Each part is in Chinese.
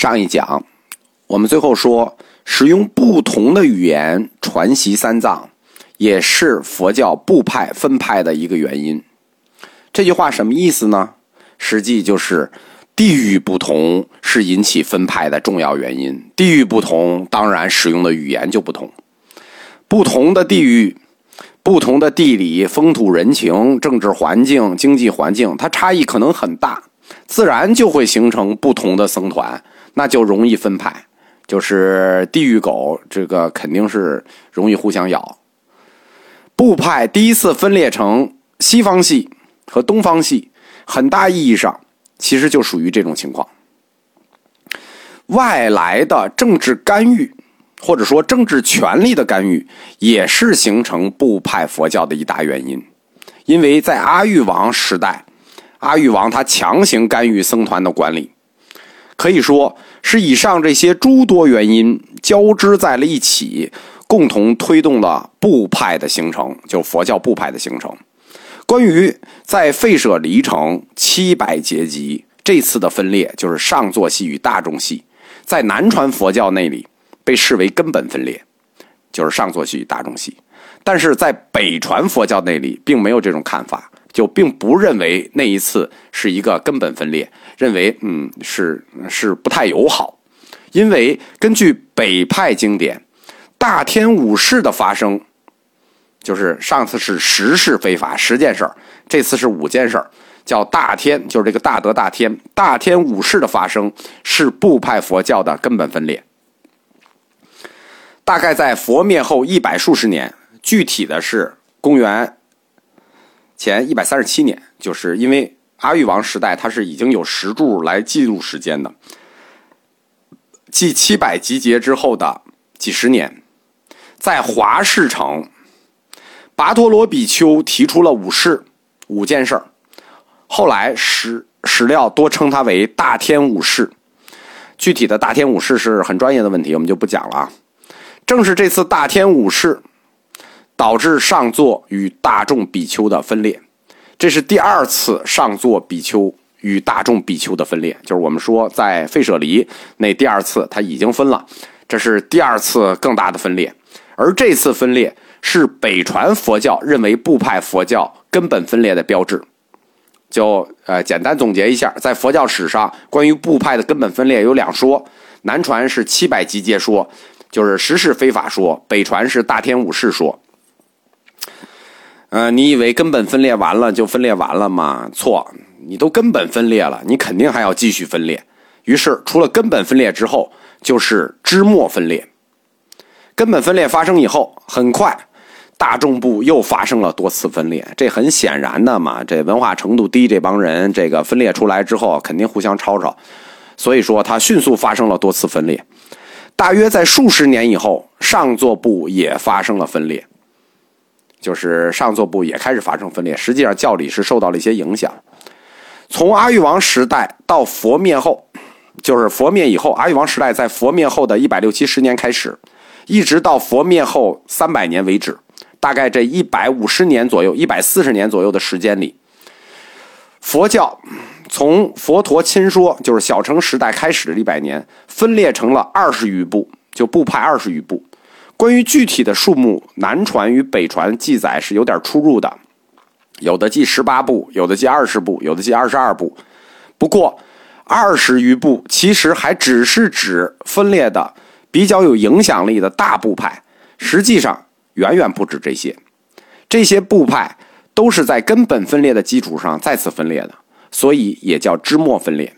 上一讲，我们最后说，使用不同的语言传习三藏，也是佛教部派分派的一个原因。这句话什么意思呢？实际就是地域不同是引起分派的重要原因。地域不同，当然使用的语言就不同。不同的地域、不同的地理、风土人情、政治环境、经济环境，它差异可能很大，自然就会形成不同的僧团。那就容易分派，就是地狱狗，这个肯定是容易互相咬。部派第一次分裂成西方系和东方系，很大意义上其实就属于这种情况。外来的政治干预，或者说政治权力的干预，也是形成部派佛教的一大原因。因为在阿育王时代，阿育王他强行干预僧团的管理。可以说是以上这些诸多原因交织在了一起，共同推动了部派的形成，就佛教部派的形成。关于在费舍离城七百阶级这次的分裂，就是上座系与大众系，在南传佛教那里被视为根本分裂，就是上座系与大众系；但是在北传佛教那里并没有这种看法。就并不认为那一次是一个根本分裂，认为嗯是是不太友好，因为根据北派经典，大天五事的发生，就是上次是十事非法十件事儿，这次是五件事儿，叫大天，就是这个大德大天，大天五事的发生是部派佛教的根本分裂，大概在佛灭后一百数十年，具体的是公元。前一百三十七年，就是因为阿育王时代，它是已经有石柱来记录时间的。继七百集结之后的几十年，在华氏城，跋陀罗比丘提出了五事五件事儿，后来史史料多称它为大天五事。具体的大天五事是很专业的问题，我们就不讲了啊。正是这次大天五事。导致上座与大众比丘的分裂，这是第二次上座比丘与大众比丘的分裂，就是我们说在费舍离那第二次他已经分了，这是第二次更大的分裂，而这次分裂是北传佛教认为部派佛教根本分裂的标志。就呃简单总结一下，在佛教史上关于部派的根本分裂有两说，南传是七百集结说，就是十世非法说；北传是大天五世说。呃，你以为根本分裂完了就分裂完了吗？错，你都根本分裂了，你肯定还要继续分裂。于是，除了根本分裂之后，就是枝末分裂。根本分裂发生以后，很快，大众部又发生了多次分裂。这很显然的嘛，这文化程度低这帮人，这个分裂出来之后，肯定互相吵吵。所以说，它迅速发生了多次分裂。大约在数十年以后，上座部也发生了分裂。就是上座部也开始发生分裂，实际上教理是受到了一些影响。从阿育王时代到佛灭后，就是佛灭以后，阿育王时代在佛灭后的一百六七十年开始，一直到佛灭后三百年为止，大概这一百五十年左右、一百四十年左右的时间里，佛教从佛陀亲说，就是小乘时代开始的一百年，分裂成了二十余部，就部派二十余部。关于具体的数目，南传与北传记载是有点出入的，有的记十八部，有的记二十部，有的记二十二部。不过，二十余部其实还只是指分裂的比较有影响力的大部派，实际上远远不止这些。这些部派都是在根本分裂的基础上再次分裂的，所以也叫支末分裂。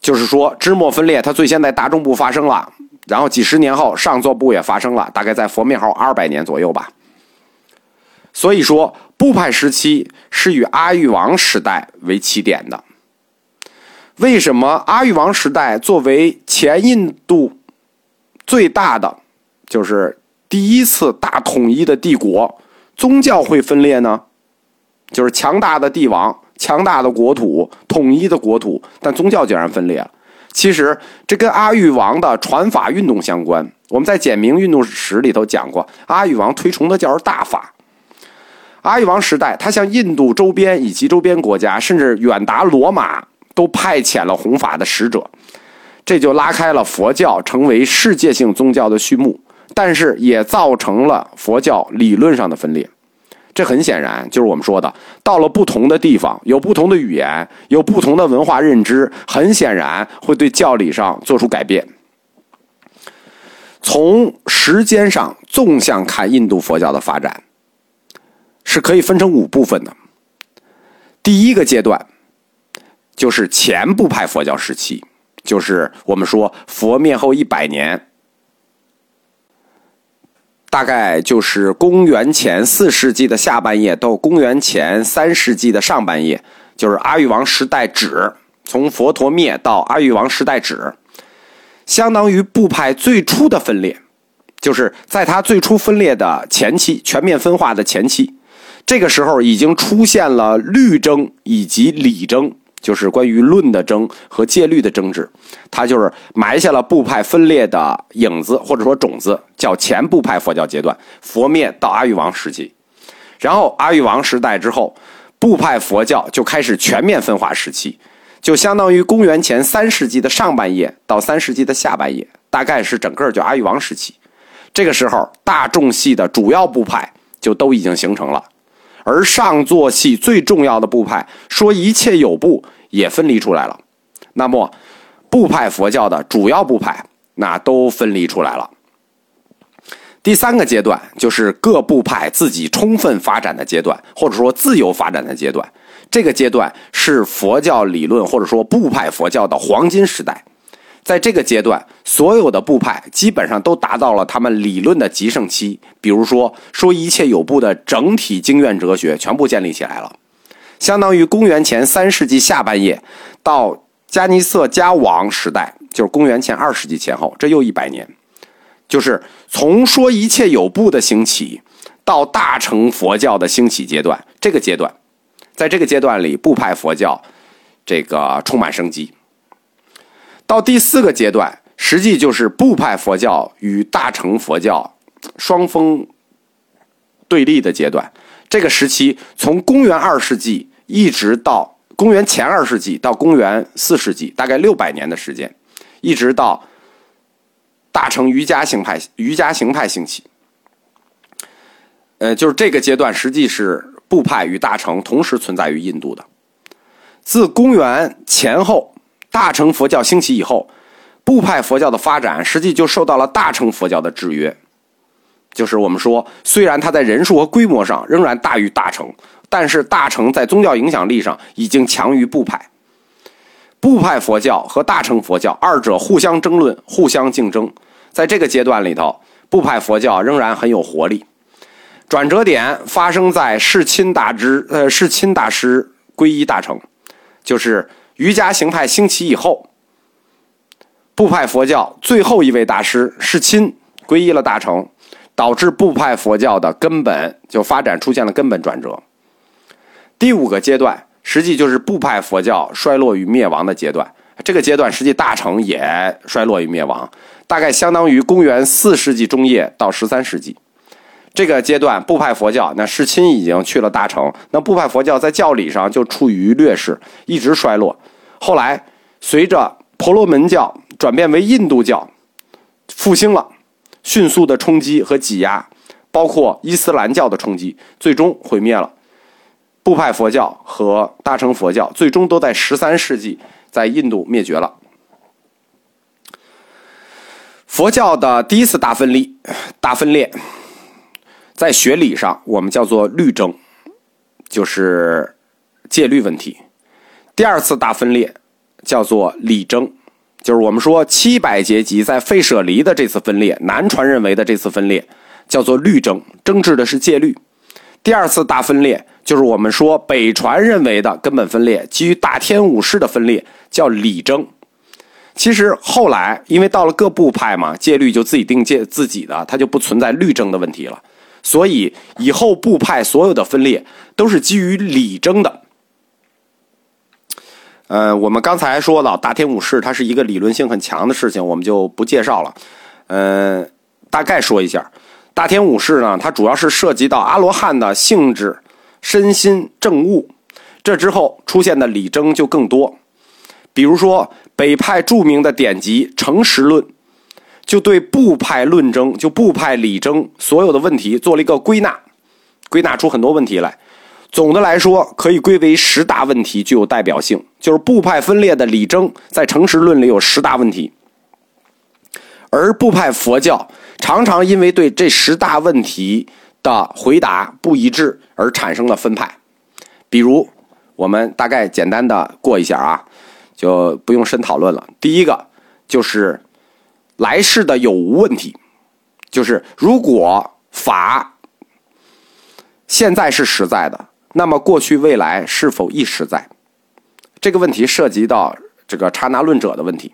就是说，支末分裂它最先在大众部发生了。然后几十年后，上座部也发生了，大概在佛灭后二百年左右吧。所以说，部派时期是以阿育王时代为起点的。为什么阿育王时代作为前印度最大的，就是第一次大统一的帝国，宗教会分裂呢？就是强大的帝王、强大的国土、统一的国土，但宗教竟然分裂了。其实这跟阿育王的传法运动相关。我们在简明运动史里头讲过，阿育王推崇的叫大法。阿育王时代，他向印度周边以及周边国家，甚至远达罗马，都派遣了弘法的使者。这就拉开了佛教成为世界性宗教的序幕，但是也造成了佛教理论上的分裂。这很显然就是我们说的，到了不同的地方，有不同的语言，有不同的文化认知，很显然会对教理上做出改变。从时间上纵向看，印度佛教的发展是可以分成五部分的。第一个阶段就是前部派佛教时期，就是我们说佛灭后一百年。大概就是公元前四世纪的下半叶到公元前三世纪的上半叶，就是阿育王时代止，从佛陀灭到阿育王时代止，相当于部派最初的分裂，就是在他最初分裂的前期，全面分化的前期，这个时候已经出现了律争以及理争。就是关于论的争和戒律的争执，它就是埋下了部派分裂的影子或者说种子，叫前部派佛教阶段，佛灭到阿育王时期，然后阿育王时代之后，部派佛教就开始全面分化时期，就相当于公元前三世纪的上半叶到三世纪的下半叶，大概是整个就阿育王时期，这个时候大众系的主要部派就都已经形成了。而上座系最重要的部派说一切有部也分离出来了，那么部派佛教的主要部派那都分离出来了。第三个阶段就是各部派自己充分发展的阶段，或者说自由发展的阶段。这个阶段是佛教理论或者说部派佛教的黄金时代。在这个阶段，所有的部派基本上都达到了他们理论的极盛期。比如说，说一切有部的整体经院哲学全部建立起来了，相当于公元前三世纪下半叶到迦尼色迦王时代，就是公元前二世纪前后，这又一百年，就是从说一切有部的兴起到大乘佛教的兴起阶段。这个阶段，在这个阶段里，部派佛教这个充满生机。到第四个阶段，实际就是部派佛教与大乘佛教双峰对立的阶段。这个时期从公元二世纪一直到公元前二世纪到公元四世纪，大概六百年的时间，一直到大乘瑜伽行派瑜伽行派兴起。呃，就是这个阶段，实际是部派与大乘同时存在于印度的。自公元前后。大乘佛教兴起以后，部派佛教的发展实际就受到了大乘佛教的制约。就是我们说，虽然它在人数和规模上仍然大于大乘，但是大乘在宗教影响力上已经强于部派。部派佛教和大乘佛教二者互相争论、互相竞争。在这个阶段里头，部派佛教仍然很有活力。转折点发生在世亲大师呃世亲大师皈依大乘，就是。瑜伽行派兴起以后，部派佛教最后一位大师世亲皈依了大乘，导致部派佛教的根本就发展出现了根本转折。第五个阶段，实际就是部派佛教衰落与灭亡的阶段。这个阶段实际大乘也衰落与灭亡，大概相当于公元四世纪中叶到十三世纪。这个阶段，部派佛教那世亲已经去了大乘，那部派佛教在教理上就处于劣势，一直衰落。后来，随着婆罗门教转变为印度教复兴了，迅速的冲击和挤压，包括伊斯兰教的冲击，最终毁灭了部派佛教和大乘佛教，最终都在十三世纪在印度灭绝了。佛教的第一次大分裂，大分裂，在学理上我们叫做律争，就是戒律问题。第二次大分裂叫做理争，就是我们说七百阶级在费舍离的这次分裂，南传认为的这次分裂叫做律争，争执的是戒律。第二次大分裂就是我们说北传认为的根本分裂，基于大天武士的分裂叫理争。其实后来因为到了各部派嘛，戒律就自己定戒自己的，它就不存在律争的问题了。所以以后部派所有的分裂都是基于理争的。呃，我们刚才说到大天武士，它是一个理论性很强的事情，我们就不介绍了。呃，大概说一下，大天武士呢，它主要是涉及到阿罗汉的性质、身心、正悟。这之后出现的理争就更多，比如说北派著名的典籍《诚实论》，就对部派论争、就部派理争所有的问题做了一个归纳，归纳出很多问题来。总的来说，可以归为十大问题，具有代表性。就是部派分裂的理争，在《诚实论》里有十大问题，而部派佛教常常因为对这十大问题的回答不一致而产生了分派。比如，我们大概简单的过一下啊。就不用深讨论了。第一个就是来世的有无问题，就是如果法现在是实在的，那么过去未来是否亦实在？这个问题涉及到这个刹那论者的问题。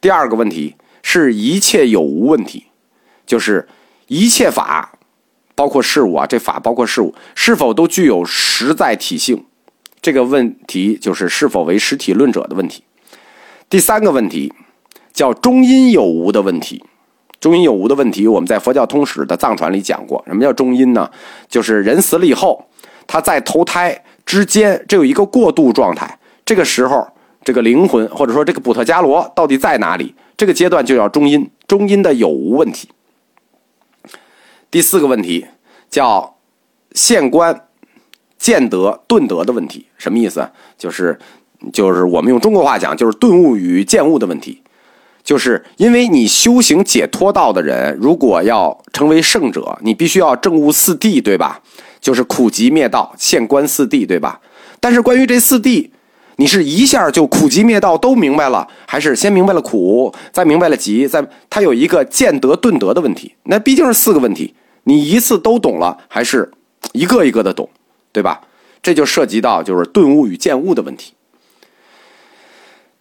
第二个问题是一切有无问题，就是一切法，包括事物啊，这法包括事物，是否都具有实在体性？这个问题就是是否为实体论者的问题。第三个问题叫中阴有无的问题。中阴有无的问题，我们在佛教通史的藏传里讲过。什么叫中阴呢？就是人死了以后，他在投胎之间，这有一个过渡状态。这个时候，这个灵魂或者说这个补特伽罗到底在哪里？这个阶段就叫中阴。中阴的有无问题。第四个问题叫现观。见得顿得的问题什么意思？就是就是我们用中国话讲，就是顿悟与见悟的问题。就是因为你修行解脱道的人，如果要成为圣者，你必须要证悟四谛，对吧？就是苦集灭道，现观四谛，对吧？但是关于这四谛，你是一下就苦集灭道都明白了，还是先明白了苦，再明白了集，再它有一个见得顿得的问题？那毕竟是四个问题，你一次都懂了，还是一个一个的懂？对吧？这就涉及到就是顿悟与见悟的问题。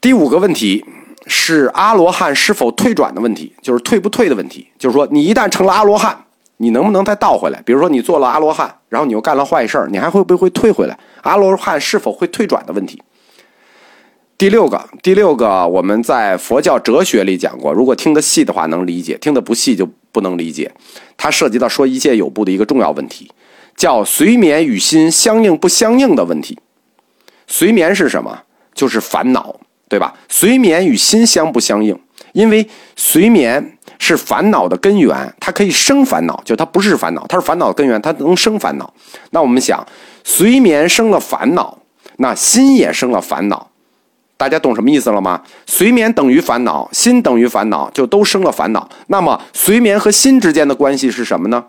第五个问题是阿罗汉是否退转的问题，就是退不退的问题。就是说，你一旦成了阿罗汉，你能不能再倒回来？比如说，你做了阿罗汉，然后你又干了坏事你还会不会退回来？阿罗汉是否会退转的问题。第六个，第六个，我们在佛教哲学里讲过，如果听得细的话能理解，听得不细就不能理解。它涉及到说一切有部的一个重要问题。叫随眠与心相应不相应的问题。随眠是什么？就是烦恼，对吧？随眠与心相不相应？因为随眠是烦恼的根源，它可以生烦恼，就它不是烦恼，它是烦恼的根源，它能生烦恼。那我们想，随眠生了烦恼，那心也生了烦恼，大家懂什么意思了吗？随眠等于烦恼，心等于烦恼，就都生了烦恼。那么随眠和心之间的关系是什么呢？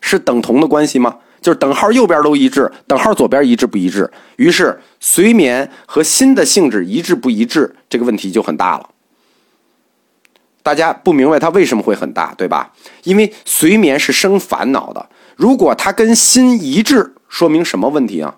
是等同的关系吗？就是等号右边都一致，等号左边一致不一致？于是随眠和心的性质一致不一致，这个问题就很大了。大家不明白它为什么会很大，对吧？因为随眠是生烦恼的，如果它跟心一致，说明什么问题啊？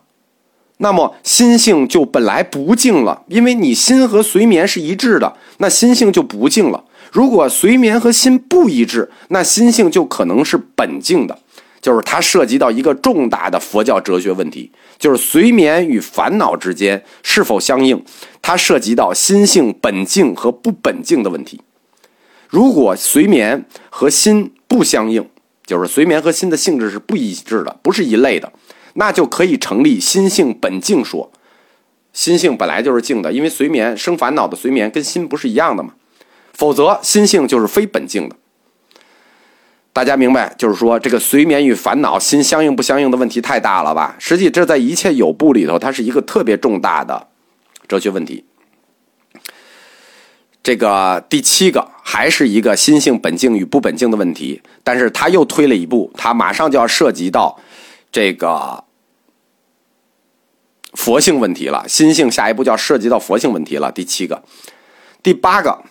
那么心性就本来不净了，因为你心和随眠是一致的，那心性就不净了。如果随眠和心不一致，那心性就可能是本净的。就是它涉及到一个重大的佛教哲学问题，就是随眠与烦恼之间是否相应，它涉及到心性本净和不本净的问题。如果随眠和心不相应，就是随眠和心的性质是不一致的，不是一类的，那就可以成立心性本净说。心性本来就是净的，因为随眠生烦恼的随眠跟心不是一样的嘛，否则心性就是非本净的。大家明白，就是说这个随眠与烦恼心相应不相应的问题太大了吧？实际这在一切有部里头，它是一个特别重大的哲学问题。这个第七个还是一个心性本净与不本净的问题，但是他又推了一步，他马上就要涉及到这个佛性问题了。心性下一步就要涉及到佛性问题了。第七个，第八个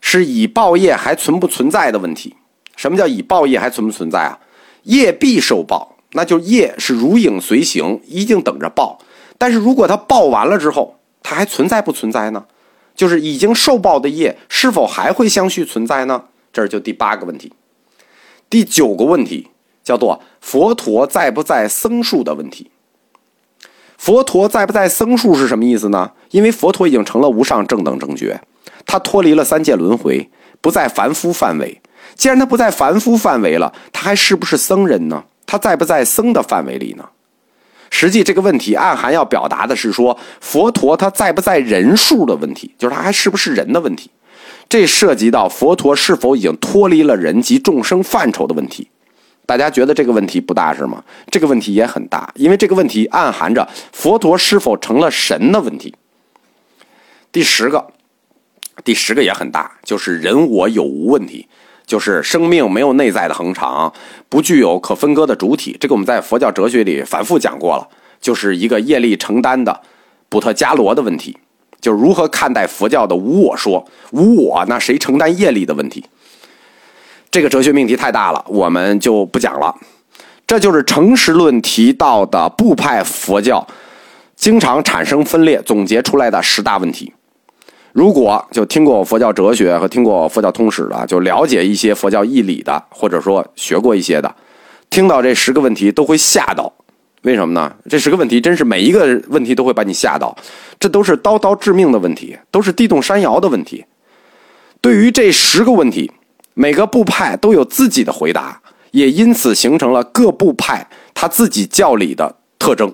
是以报业还存不存在的问题。什么叫以报业还存不存在啊？业必受报，那就业是如影随形，一定等着报。但是如果他报完了之后，他还存在不存在呢？就是已经受报的业是否还会相续存在呢？这就第八个问题。第九个问题叫做佛陀在不在僧数的问题。佛陀在不在僧数是什么意思呢？因为佛陀已经成了无上正等正觉，他脱离了三界轮回，不在凡夫范围。既然他不在凡夫范围了，他还是不是僧人呢？他在不在僧的范围里呢？实际这个问题暗含要表达的是说，佛陀他在不在人数的问题，就是他还是不是人的问题。这涉及到佛陀是否已经脱离了人及众生范畴的问题。大家觉得这个问题不大是吗？这个问题也很大，因为这个问题暗含着佛陀是否成了神的问题。第十个，第十个也很大，就是人我有无问题，就是生命没有内在的恒常，不具有可分割的主体。这个我们在佛教哲学里反复讲过了，就是一个业力承担的补特伽罗的问题，就是如何看待佛教的无我说，无我那谁承担业力的问题。这个哲学命题太大了，我们就不讲了。这就是诚实论提到的部派佛教经常产生分裂，总结出来的十大问题。如果就听过佛教哲学和听过佛教通史的，就了解一些佛教义理的，或者说学过一些的，听到这十个问题都会吓到。为什么呢？这十个问题真是每一个问题都会把你吓到，这都是刀刀致命的问题，都是地动山摇的问题。对于这十个问题。每个部派都有自己的回答，也因此形成了各部派他自己教理的特征。